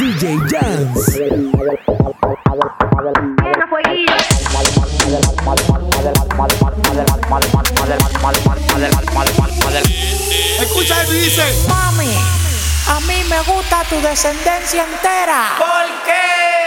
DJ Jans. Escucha eso y dice: Mami, a mí me gusta tu descendencia entera. ¿Por qué?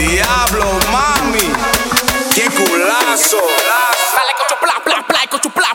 Diablo, mami, qué culazo. Dale, cocho, bla, bla, bla, cocho, bla,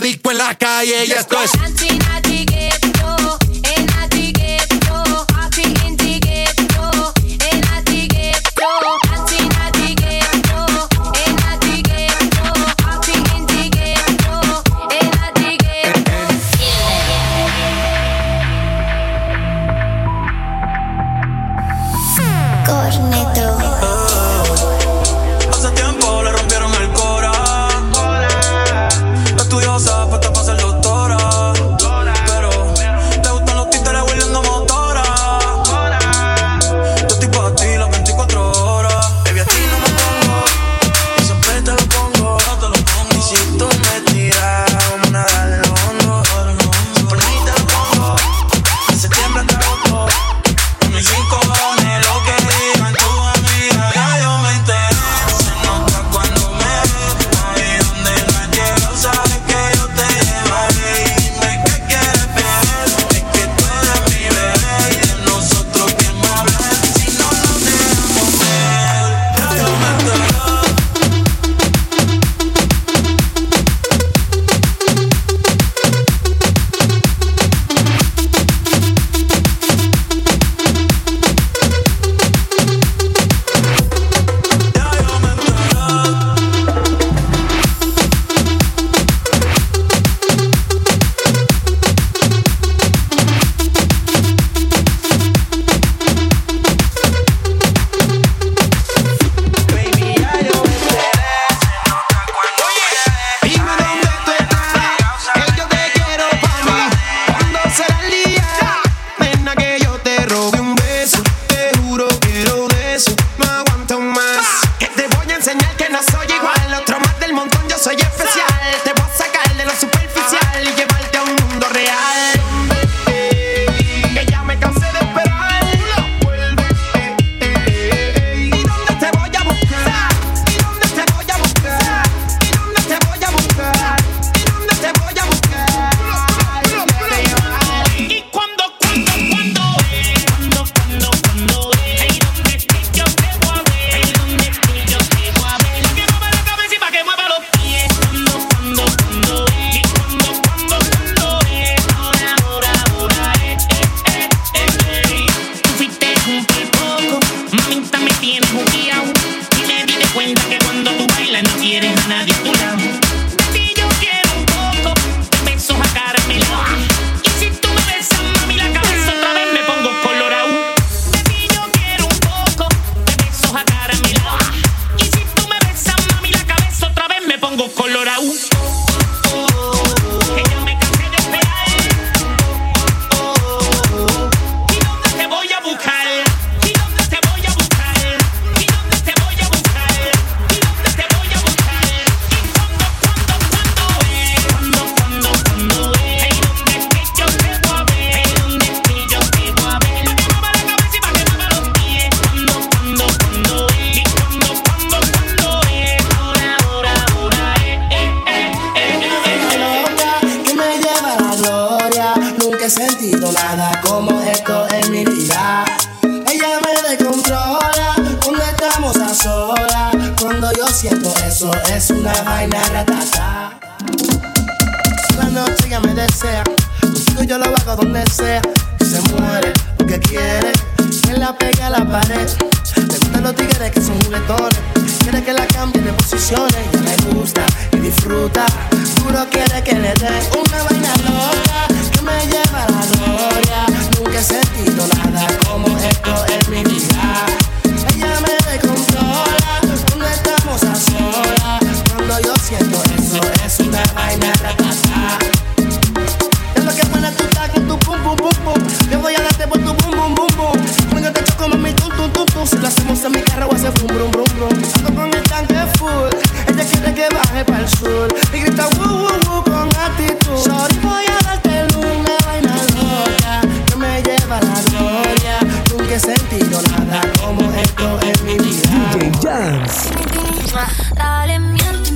Disco en la calle y esto es... eso es una vaina ratata. La noche ya me desea, contigo yo lo hago donde sea. Se muere porque quiere que la pegue a la pared. Le gustan los tigres que son juguetones, quiere que la cambie de posiciones. Ya le gusta y disfruta, duro quiere que le dé una vaina loca que me lleva a la gloria. Nunca he sentido nada como esto en mi vida. Ella me descontrola cuando estamos a solas. Cuando yo siento eso es una vaina ratata. Es lo que buena tú estás con tu pum pum pum pum. Yo voy a darte por tu bum bum bum bum. Cuando te choco mami tum tum tum tum. Si lo hacemos en mi carro hace brum brum brum brum. Ando con el tanque full. Ella quiere que baje para el sur y grita woo woo woo con actitud. Sorry voy he sentido nada como esto en mi vida. Dale, miénteme,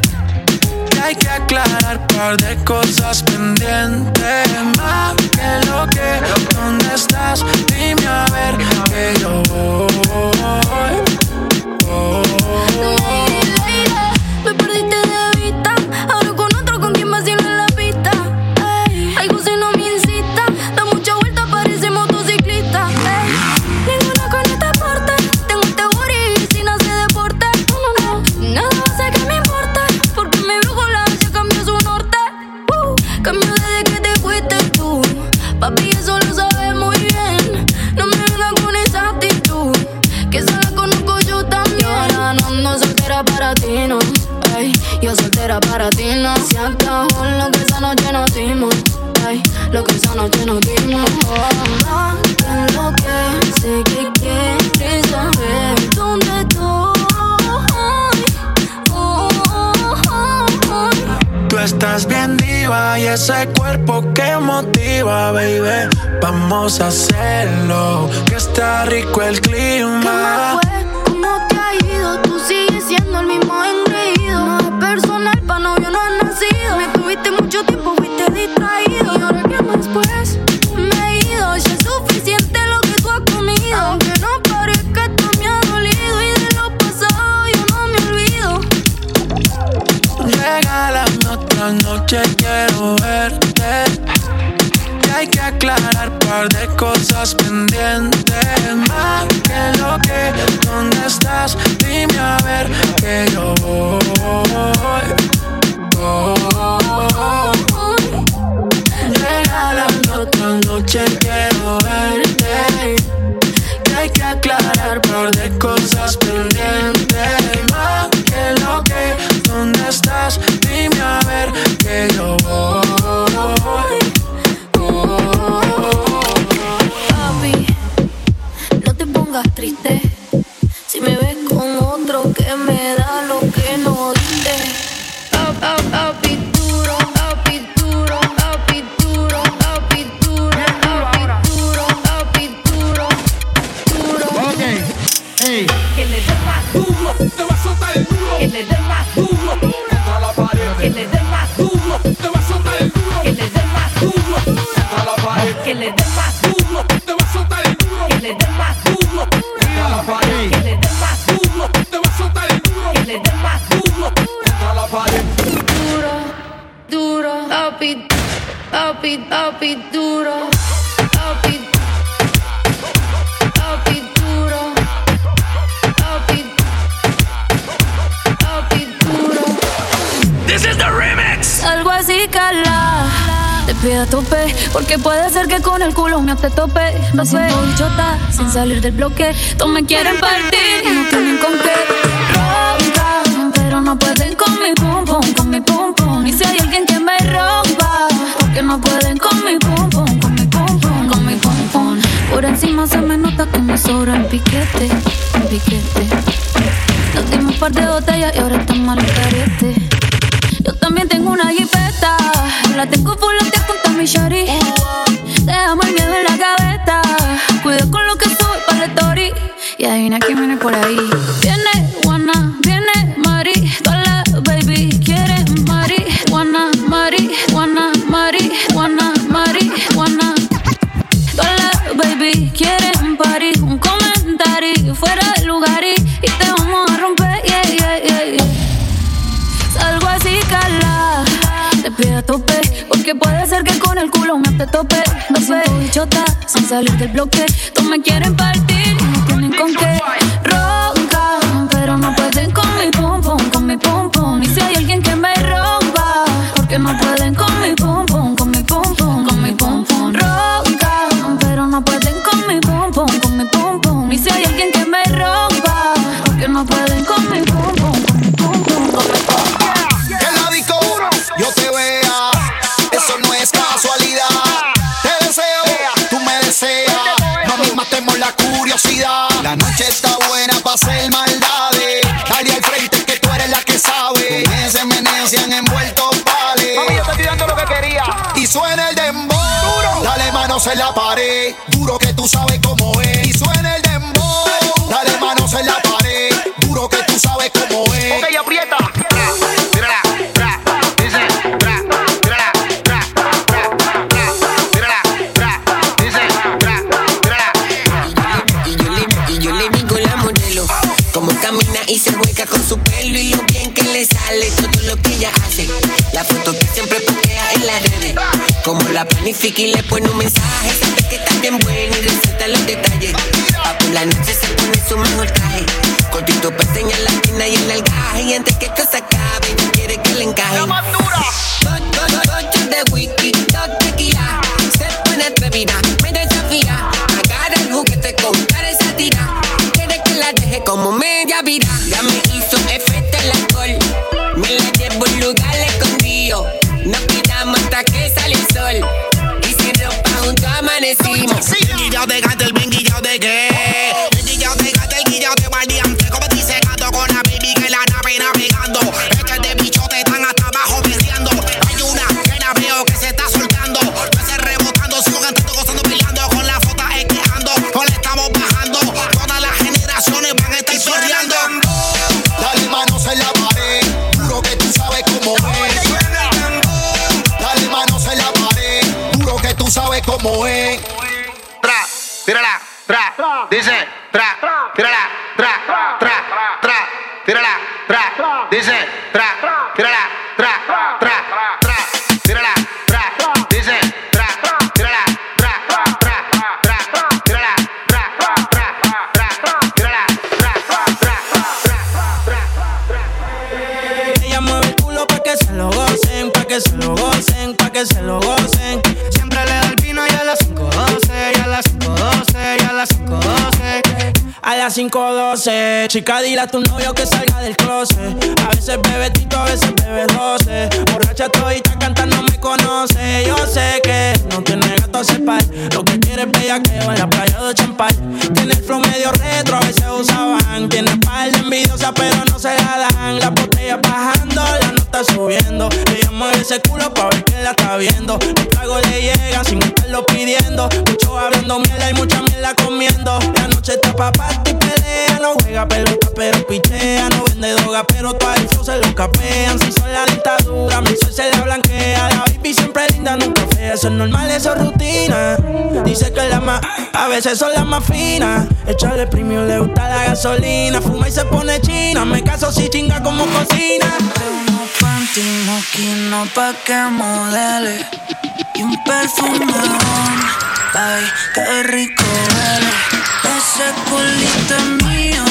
Hay que aclarar par de cosas pendientes Más que lo que, ¿dónde estás? Dime a ver que yo voy, voy. Lady, lady, me perdiste de Vamos a hacerlo, que está rico el ¿Qué clima. Cosas pendientes. Más que lo que, ¿dónde estás? Dime a ver que yo voy. voy. Regálame otra noche, quiero verte. Que hay que aclarar par de cosas pendientes. Más que lo que, ¿dónde estás? Dime a ver que yo voy. Pongas triste. Si me ves con otro que me da que no diste. Up, up, up y duro, up y duro, up y duro, up y duro, up y duro, up y duro, duro. Ok. Ey. Que le dé más duro, Te va a soltar el duro. que le dé más duro, Contra la pared. que le dé más duro, Te va a soltar el duro. que le dé más duro, Contra la pared. que le dé más duro, duro. This is the remix. Algo así, cala. Te pido a tope, porque puede ser que con el culo me te tope. No sé, bichota, sin salir del bloque. Todos me quieren partir y no tienen con qué. Roncan, pero no pueden con mi pum pum, con mi pum pum. Y si hay alguien encima se me nota que me sobra el piquete, el piquete. Nos dimos un par de botellas y ahora estamos al carete. Yo también tengo una jipeta. La tengo full con mi shari. Dejamos el miedo en la gaveta. Cuidado con lo que sube para el story. Y adivina quién viene por ahí. Viene sin salir del bloque. Todos me quieren partir no tienen con qué. Roncan, pero no pueden con mi pum pum, con mi pum pum. Y si hay alguien que me rompa, porque no pueden con mi pum pum, con mi pum pum, con mi pum pum. Roncan, pero no pueden con mi pum pum, con mi pum pum. Y si hay alguien que me rompa, porque no pueden hacer maldades. Dale al frente que tú eres la que sabe. Con ese meneo se han envuelto vale. Mami, yo te estoy dando lo que quería. Y suena el dembow. Dale manos en la pared, duro que tú sabes cómo es. Y suena el dembow. Dale manos en la pared, la planifica y le pone un mensaje. Siente que está bien buena y resalta los detalles. Pa' por la noche se pone su mejor traje. Cortito para enseñar la tina y el algaje Y antes que esto se acabe no quiere que le encaje. La más las 5.12, y a las 5.12, y a las 5.12. A las 5.12. Chica, dile a tu novio que salga del closet. A veces bebe tito, a veces bebe 12. Borracha todita cantando me conoce. Yo sé que no tiene gato a par. Lo que quiere es bella que va en la playa de champal. Tiene el flow medio retro, a veces usaban. Tiene par de envidiosa, pero no se la dan. La botella bajando, la nota subiendo. Ella mueve ese culo pa' ver que la está viendo. Los tragos le llegan sin estarlo pidiendo. Mucho hablando mierda y mucha mierda comiendo. La noche está pa' party, pelea. No juega pelota, pero pichea. No vende droga, pero todo flow se lo capean. Si son la dictadura, mi sol se la blanquea. La baby siempre linda, nunca fea. Eso es normal, eso es rutina. Dice que la más, a veces son las más finas. Echarle premio, le gusta la gasolina. Fuma y se pone china. Me caso si chinga como cocina. Tengo panty pa' que modele Y un perfume Ay, qué rico huele Ese culito es mío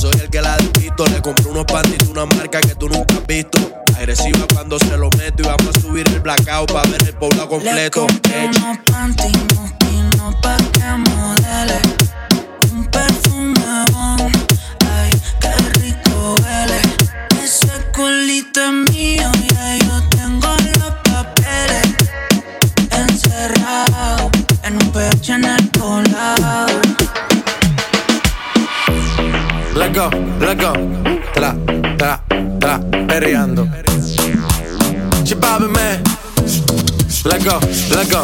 soy el que la despisto. Le compré unos panties, una marca que tú nunca has visto. Agresiva cuando se lo meto. Y vamos a subir el blackout para ver el poblado Le completo. Ey, unos panty moquino pa' que modele Un perfume bon, ay, qué rico huele Ese culito es mío, ya yo tengo los papeles Encerrado en un pecho en el colado Let go, let go. Tra, tra, tra, perreando. Chipábeme. Let go, let go.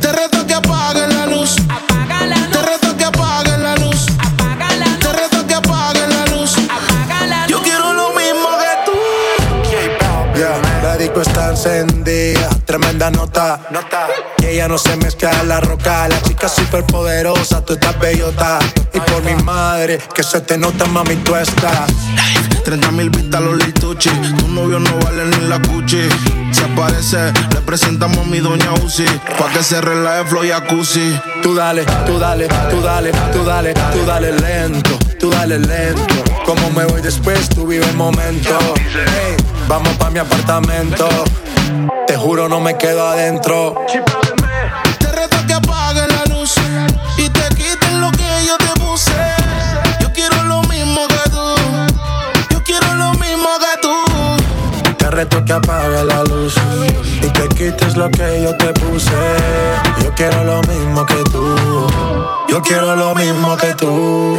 Te reto que apagues la luz. Te reto que apagues la luz. Te reto que apagues la luz. Yo quiero lo mismo que tú. Yeah, la disco está encendida, tremenda nota. Y ella no se mezcla en la roca. La chica súper poderosa, tú estás bellota. Y por mi madre, que se te nota, mami, tú estás. 30 mil vistas los lituchi. Tu novio no vale ni la cuchi. Se aparece, le presentamos a mi doña Uzi. Pa' que se relaje flow y jacuzzi. Tú dale, tú dale, tú dale, tú dale, tú dale lento, tú dale lento. Como me voy después, tú vive el momento. Hey, vamos pa' mi apartamento. Te juro, no me quedo adentro. Te reto que apagues la luz y te quites lo que yo te puse. Yo quiero lo mismo que tú. Yo quiero lo mismo que tú. Te reto que apague la luz y te quites lo que yo te puse. Yo quiero lo mismo que tú. Yo quiero lo mismo que tú.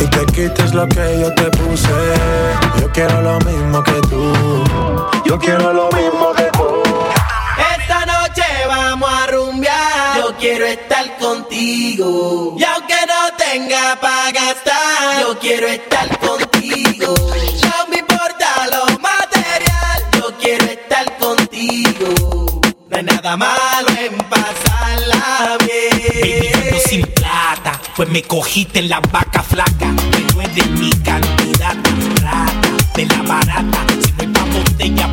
y te quites lo que yo te puse. Yo quiero lo mismo que tú. Yo quiero lo mismo que tú. Esta noche vamos a rumbear. Yo quiero estar contigo. Y aunque no tenga para gastar, yo quiero estar contigo. No me importa lo material. Yo quiero estar contigo. No hay nada malo en pasarla bien. Pues me cogiste en la vaca flaca, que no es de mi cantidad rata, de la barata, si no es pa' botella,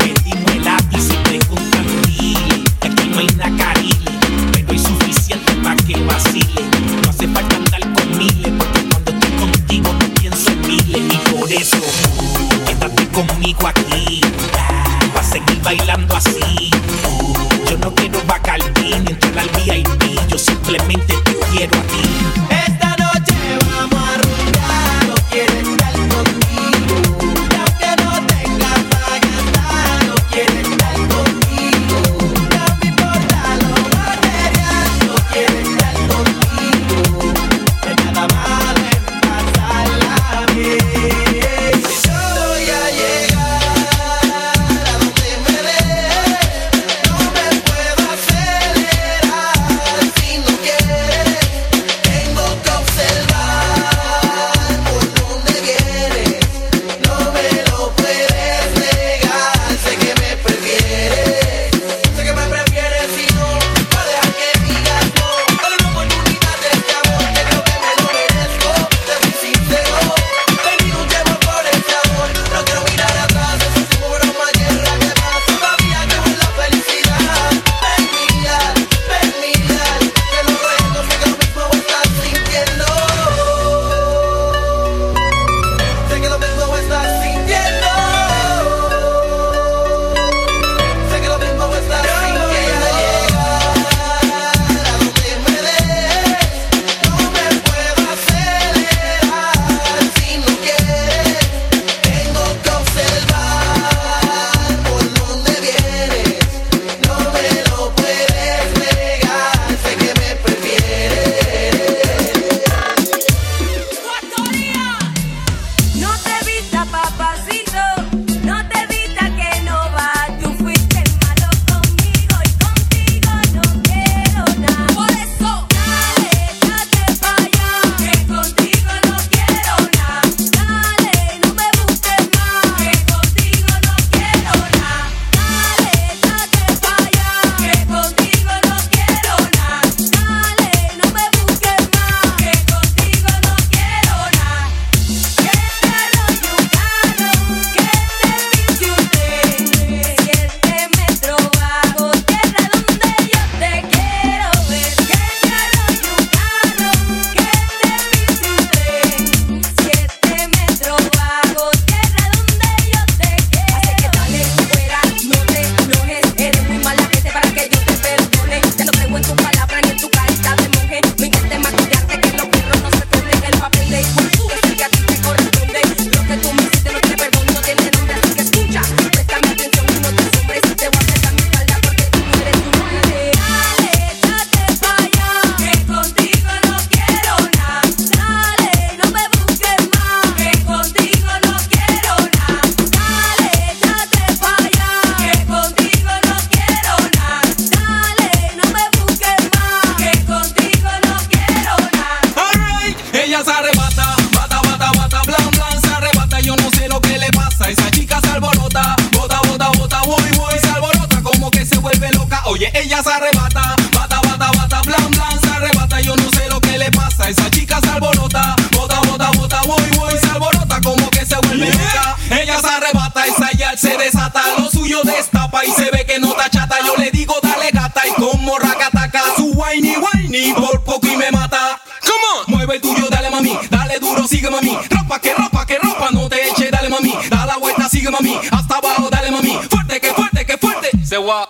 por poco y me mata. Come. Mueve el tuyo, dale mami, dale duro, sigue mami. Ropa que ropa que ropa, no te eche, dale mami. Da la vuelta, sigue mami, hasta abajo, dale mami. Fuerte que fuerte que fuerte. Se va.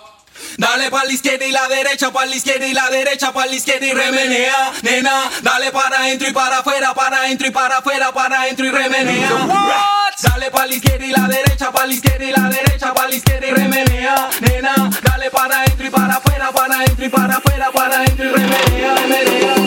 Dale para la izquierda y la derecha, para la izquierda y la derecha, para la izquierda y remenea, nena. Dale para adentro y para afuera, para adentro y para afuera, para adentro y remenea. Dale pa' la izquierda y la derecha, pa' la izquierda y la derecha, pa' la izquierda y remenea, nena. Dale para adentro y para afuera, para adentro y para afuera, para adentro y remenea, remenea.